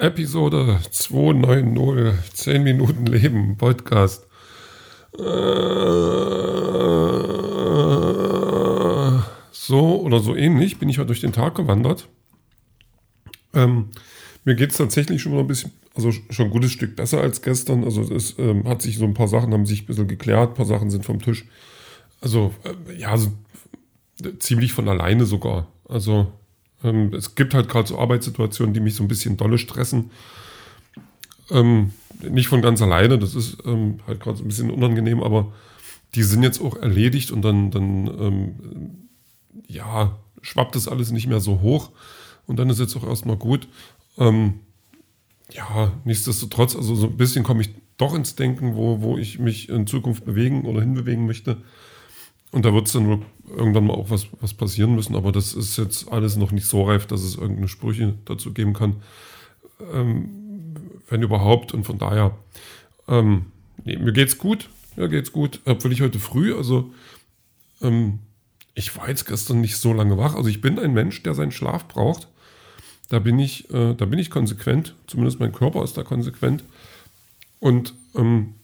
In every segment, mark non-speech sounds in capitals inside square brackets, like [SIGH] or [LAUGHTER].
Episode 290, 10 Minuten Leben, Podcast. Äh, so oder so ähnlich bin ich heute durch den Tag gewandert. Ähm, mir geht es tatsächlich schon mal ein bisschen, also schon ein gutes Stück besser als gestern. Also es ähm, hat sich so ein paar Sachen, haben sich ein bisschen geklärt, ein paar Sachen sind vom Tisch. Also äh, ja, so, ziemlich von alleine sogar. Also ähm, es gibt halt gerade so Arbeitssituationen, die mich so ein bisschen dolle stressen. Ähm, nicht von ganz alleine, das ist ähm, halt gerade so ein bisschen unangenehm, aber die sind jetzt auch erledigt und dann, dann ähm, ja, schwappt das alles nicht mehr so hoch und dann ist jetzt auch erstmal gut. Ähm, ja, nichtsdestotrotz, also so ein bisschen komme ich doch ins Denken, wo, wo ich mich in Zukunft bewegen oder hinbewegen möchte. Und da wird es dann irgendwann mal auch was, was passieren müssen, aber das ist jetzt alles noch nicht so reif, dass es irgendeine Sprüche dazu geben kann. Ähm, wenn überhaupt. Und von daher, ähm, nee, mir geht's gut. Mir geht's gut. Obwohl ich heute früh, also ähm, ich war jetzt gestern nicht so lange wach. Also ich bin ein Mensch, der seinen Schlaf braucht. Da bin ich, äh, da bin ich konsequent. Zumindest mein Körper ist da konsequent. Und ähm,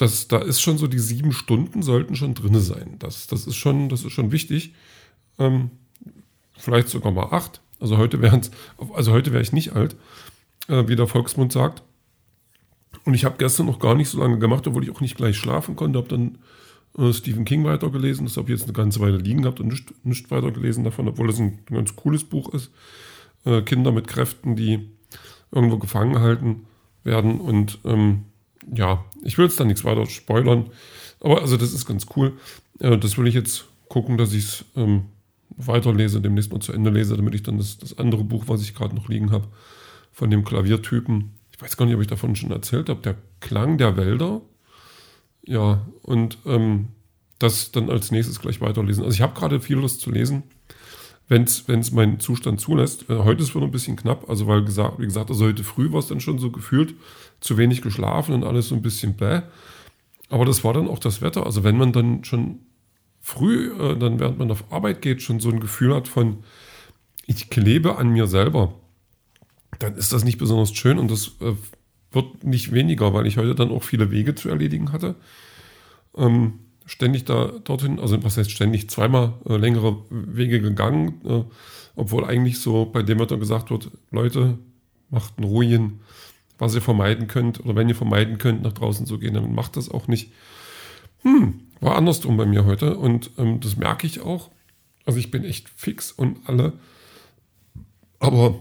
das, da ist schon so, die sieben Stunden sollten schon drin sein. Das, das, ist, schon, das ist schon wichtig. Ähm, vielleicht sogar mal acht. Also heute wären also heute wäre ich nicht alt, äh, wie der Volksmund sagt. Und ich habe gestern noch gar nicht so lange gemacht, obwohl ich auch nicht gleich schlafen konnte. Habe dann äh, Stephen King weitergelesen. Das habe ich jetzt eine ganze Weile liegen gehabt und nicht, nicht weitergelesen davon, obwohl es ein, ein ganz cooles Buch ist. Äh, Kinder mit Kräften, die irgendwo gefangen halten werden und ähm, ja, ich will jetzt da nichts weiter spoilern, aber also das ist ganz cool. Äh, das will ich jetzt gucken, dass ich es ähm, weiterlese, demnächst mal zu Ende lese, damit ich dann das, das andere Buch, was ich gerade noch liegen habe, von dem Klaviertypen, ich weiß gar nicht, ob ich davon schon erzählt habe, der Klang der Wälder. Ja, und ähm, das dann als nächstes gleich weiterlesen. Also ich habe gerade viel Lust zu lesen wenn es mein Zustand zulässt. Äh, heute ist es wohl ein bisschen knapp, also weil gesagt, wie gesagt, also heute früh war es dann schon so gefühlt, zu wenig geschlafen und alles so ein bisschen bäh. Aber das war dann auch das Wetter. Also wenn man dann schon früh, äh, dann während man auf Arbeit geht, schon so ein Gefühl hat von, ich klebe an mir selber, dann ist das nicht besonders schön und das äh, wird nicht weniger, weil ich heute dann auch viele Wege zu erledigen hatte. Ähm, ständig da dorthin, also was heißt ständig, zweimal äh, längere Wege gegangen, äh, obwohl eigentlich so bei dem Wetter gesagt wird, Leute, macht einen ruhigen, was ihr vermeiden könnt, oder wenn ihr vermeiden könnt, nach draußen zu gehen, dann macht das auch nicht. Hm, war andersrum bei mir heute und ähm, das merke ich auch. Also ich bin echt fix und alle, aber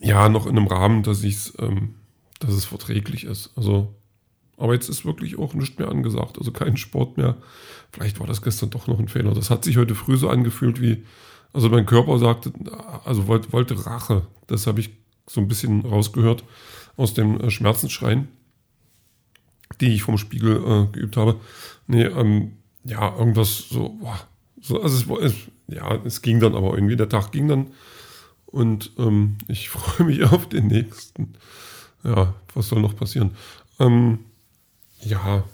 ja, noch in einem Rahmen, dass ich ähm, dass es verträglich ist. Also aber jetzt ist wirklich auch nichts mehr angesagt, also kein Sport mehr. Vielleicht war das gestern doch noch ein Fehler. Das hat sich heute früh so angefühlt wie, also mein Körper sagte, also wollte, wollte Rache. Das habe ich so ein bisschen rausgehört aus dem äh, Schmerzensschreien, die ich vom Spiegel äh, geübt habe. Nee, ähm, ja, irgendwas so, boah, so also es, es, ja, es ging dann aber irgendwie, der Tag ging dann und ähm, ich [LAUGHS] freue mich auf den nächsten. Ja, was soll noch passieren? Ähm, ja.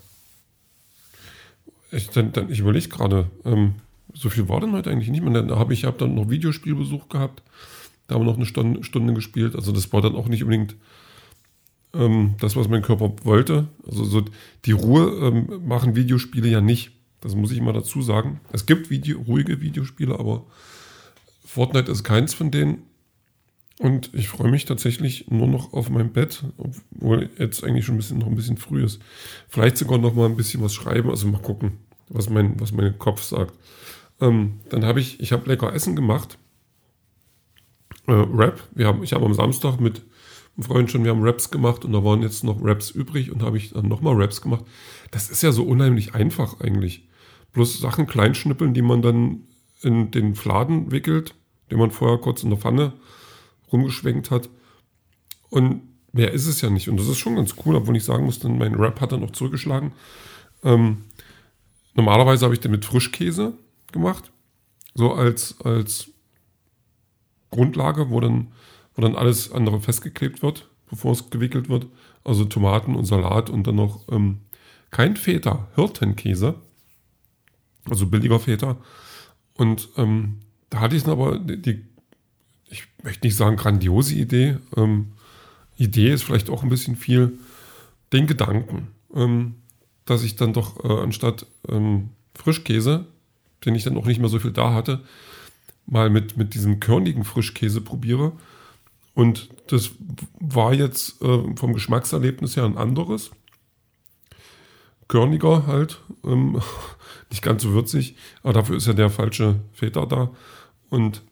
Ich, dann, dann, ich überlege gerade, ähm, so viel war denn heute eigentlich nicht mehr. Da habe ich hab dann noch Videospielbesuch gehabt. Da haben wir noch eine Stunde, Stunde gespielt. Also das war dann auch nicht unbedingt ähm, das, was mein Körper wollte. Also so die Ruhe ähm, machen Videospiele ja nicht. Das muss ich mal dazu sagen. Es gibt Video, ruhige Videospiele, aber Fortnite ist keins von denen. Und ich freue mich tatsächlich nur noch auf mein Bett, obwohl jetzt eigentlich schon ein bisschen, noch ein bisschen früh ist. Vielleicht sogar noch mal ein bisschen was schreiben, also mal gucken, was mein, was mein Kopf sagt. Ähm, dann habe ich, ich habe lecker Essen gemacht. Äh, Rap. Wir haben, ich habe am Samstag mit einem Freund schon, wir haben Raps gemacht und da waren jetzt noch Raps übrig und habe ich dann nochmal Raps gemacht. Das ist ja so unheimlich einfach eigentlich. Bloß Sachen kleinschnippeln, die man dann in den Fladen wickelt, den man vorher kurz in der Pfanne rumgeschwenkt hat. Und mehr ist es ja nicht. Und das ist schon ganz cool, obwohl ich sagen muss, dann mein Rap hat dann auch zurückgeschlagen. Ähm, normalerweise habe ich den mit Frischkäse gemacht. So als, als Grundlage, wo dann, wo dann alles andere festgeklebt wird, bevor es gewickelt wird. Also Tomaten und Salat und dann noch ähm, kein Feta, Hirtenkäse. Also billiger Feta. Und ähm, da hatte ich dann aber die ich möchte nicht sagen grandiose Idee. Ähm, Idee ist vielleicht auch ein bisschen viel. Den Gedanken, ähm, dass ich dann doch äh, anstatt ähm, Frischkäse, den ich dann auch nicht mehr so viel da hatte, mal mit, mit diesem körnigen Frischkäse probiere. Und das war jetzt äh, vom Geschmackserlebnis her ein anderes. Körniger halt, ähm, [LAUGHS] nicht ganz so würzig, aber dafür ist ja der falsche Väter da. Und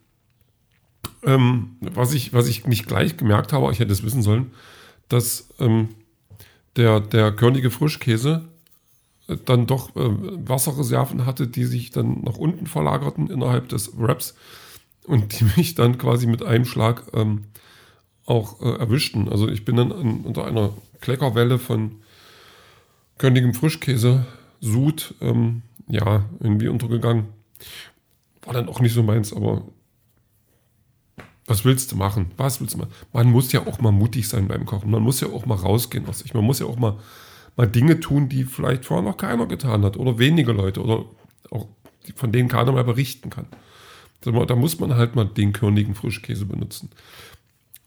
ähm, was, ich, was ich nicht gleich gemerkt habe, ich hätte es wissen sollen, dass ähm, der, der körnige Frischkäse äh, dann doch äh, Wasserreserven hatte, die sich dann nach unten verlagerten innerhalb des Wraps und die [LAUGHS] mich dann quasi mit einem Schlag ähm, auch äh, erwischten. Also ich bin dann an, unter einer Kleckerwelle von körnigem Frischkäse, Sud, ähm, ja, irgendwie untergegangen. War dann auch nicht so meins, aber was willst du machen? Was willst du machen? Man muss ja auch mal mutig sein beim Kochen. Man muss ja auch mal rausgehen aus sich. Man muss ja auch mal, mal Dinge tun, die vielleicht vorher noch keiner getan hat oder wenige Leute oder auch von denen keiner mehr berichten kann. Da muss man halt mal den körnigen Frischkäse benutzen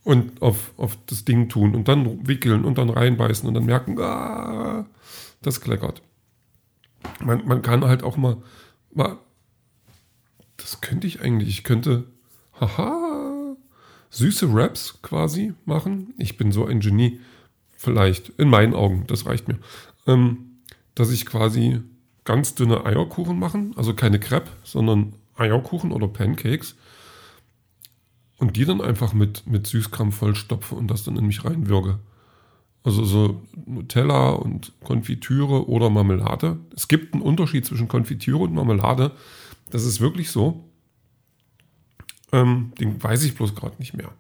und auf, auf das Ding tun und dann wickeln und dann reinbeißen und dann merken, ah, das kleckert. Man, man kann halt auch mal, mal, das könnte ich eigentlich, ich könnte, haha, süße Raps quasi machen. Ich bin so ein Genie, vielleicht, in meinen Augen, das reicht mir. Ähm, dass ich quasi ganz dünne Eierkuchen machen, also keine Crepe, sondern Eierkuchen oder Pancakes und die dann einfach mit, mit Süßkram vollstopfe und das dann in mich reinwürge. Also so Nutella und Konfitüre oder Marmelade. Es gibt einen Unterschied zwischen Konfitüre und Marmelade. Das ist wirklich so. Ähm, den weiß ich bloß gerade nicht mehr.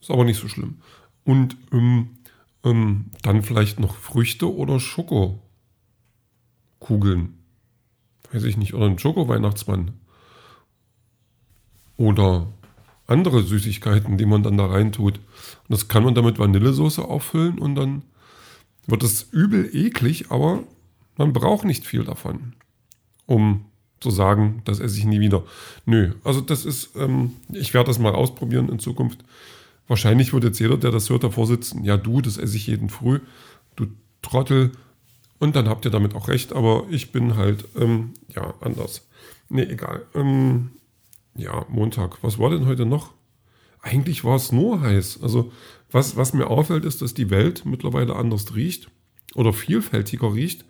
Ist aber nicht so schlimm. Und ähm, ähm, dann vielleicht noch Früchte oder Schokokugeln. Weiß ich nicht. Oder ein Schoko-Weihnachtsmann. Oder andere Süßigkeiten, die man dann da rein tut. Und das kann man dann mit Vanillesoße auffüllen und dann wird es übel eklig, aber man braucht nicht viel davon, um zu sagen, das esse ich nie wieder. Nö, also das ist, ähm, ich werde das mal ausprobieren in Zukunft. Wahrscheinlich wird jetzt jeder, der das hört, davor sitzen, ja du, das esse ich jeden Früh, du Trottel. Und dann habt ihr damit auch recht, aber ich bin halt, ähm, ja, anders. Nee, egal. Ähm, ja, Montag. Was war denn heute noch? Eigentlich war es nur heiß. Also, was, was mir auffällt, ist, dass die Welt mittlerweile anders riecht oder vielfältiger riecht.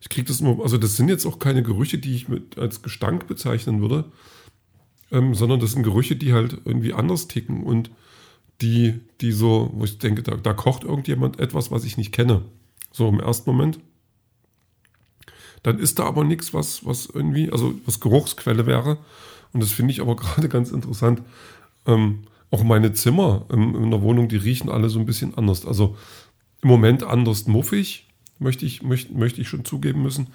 Ich kriege das immer, also das sind jetzt auch keine Gerüche, die ich mit als Gestank bezeichnen würde, ähm, sondern das sind Gerüche, die halt irgendwie anders ticken und die, die so, wo ich denke, da, da kocht irgendjemand etwas, was ich nicht kenne. So im ersten Moment. Dann ist da aber nichts, was, was irgendwie, also was Geruchsquelle wäre. Und das finde ich aber [LAUGHS] gerade ganz interessant. Ähm, auch meine Zimmer ähm, in der Wohnung, die riechen alle so ein bisschen anders. Also im Moment anders muffig, möchte ich, möchte, möchte ich schon zugeben müssen.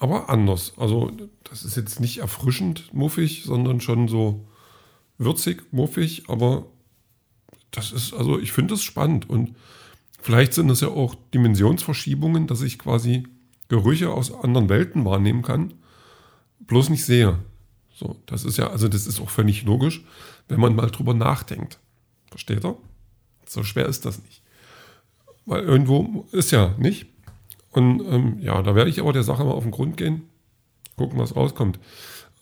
Aber anders. Also das ist jetzt nicht erfrischend muffig, sondern schon so würzig, muffig. Aber das ist, also ich finde das spannend. Und vielleicht sind das ja auch Dimensionsverschiebungen, dass ich quasi Gerüche aus anderen Welten wahrnehmen kann, bloß nicht sehe. So, das ist ja, also das ist auch völlig logisch, wenn man mal drüber nachdenkt. Versteht er? So schwer ist das nicht. Weil irgendwo ist ja nicht. Und ähm, ja, da werde ich aber der Sache mal auf den Grund gehen, gucken, was rauskommt.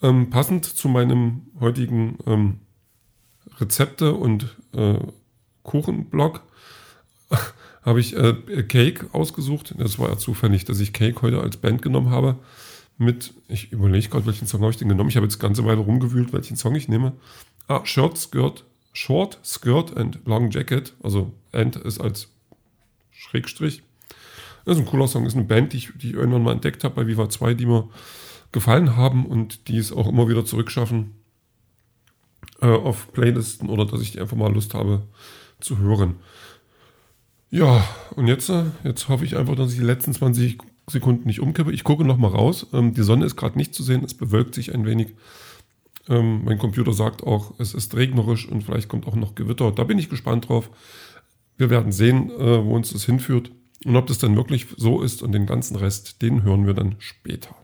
Ähm, passend zu meinem heutigen ähm, Rezepte- und äh, Kuchenblog [LAUGHS] habe ich äh, Cake ausgesucht. Das war ja zufällig, dass ich Cake heute als Band genommen habe mit, ich überlege gerade, welchen Song habe ich denn genommen. Ich habe jetzt ganze Weile rumgewühlt, welchen Song ich nehme. Ah, Shirt, Skirt, Short, Skirt and Long Jacket. Also End ist als Schrägstrich. Das ist ein cooler Song, ist eine Band, die ich, die ich irgendwann mal entdeckt habe bei Viva 2, die mir gefallen haben und die es auch immer wieder zurückschaffen äh, auf Playlisten oder dass ich die einfach mal Lust habe zu hören. Ja, und jetzt, äh, jetzt hoffe ich einfach, dass ich die letzten 20 Sekunden nicht umkippe. Ich gucke noch mal raus. Ähm, die Sonne ist gerade nicht zu sehen, es bewölkt sich ein wenig. Ähm, mein Computer sagt auch, es ist regnerisch und vielleicht kommt auch noch Gewitter. Da bin ich gespannt drauf. Wir werden sehen, äh, wo uns das hinführt und ob das dann wirklich so ist und den ganzen Rest, den hören wir dann später.